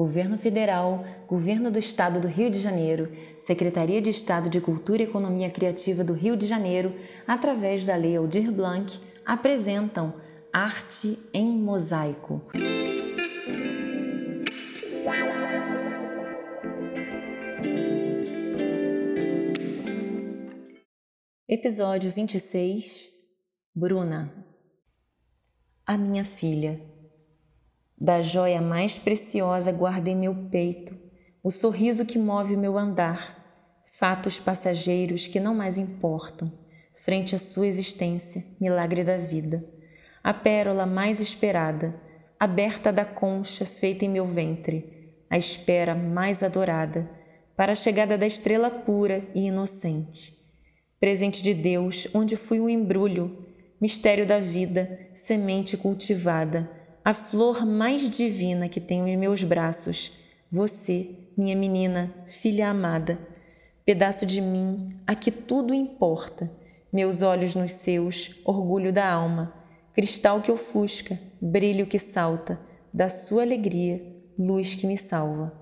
Governo Federal, Governo do Estado do Rio de Janeiro, Secretaria de Estado de Cultura e Economia Criativa do Rio de Janeiro, através da Lei Aldir Blanc, apresentam Arte em Mosaico. Episódio 26 Bruna A minha filha da joia mais preciosa guardei meu peito, o sorriso que move meu andar, fatos passageiros que não mais importam, frente à sua existência, milagre da vida. A pérola mais esperada, aberta da concha feita em meu ventre, a espera mais adorada, para a chegada da estrela pura e inocente. Presente de Deus, onde fui um embrulho, mistério da vida, semente cultivada, a flor mais divina que tenho em meus braços, você, minha menina, filha amada, pedaço de mim a que tudo importa, meus olhos nos seus, orgulho da alma, cristal que ofusca, brilho que salta, da sua alegria, luz que me salva.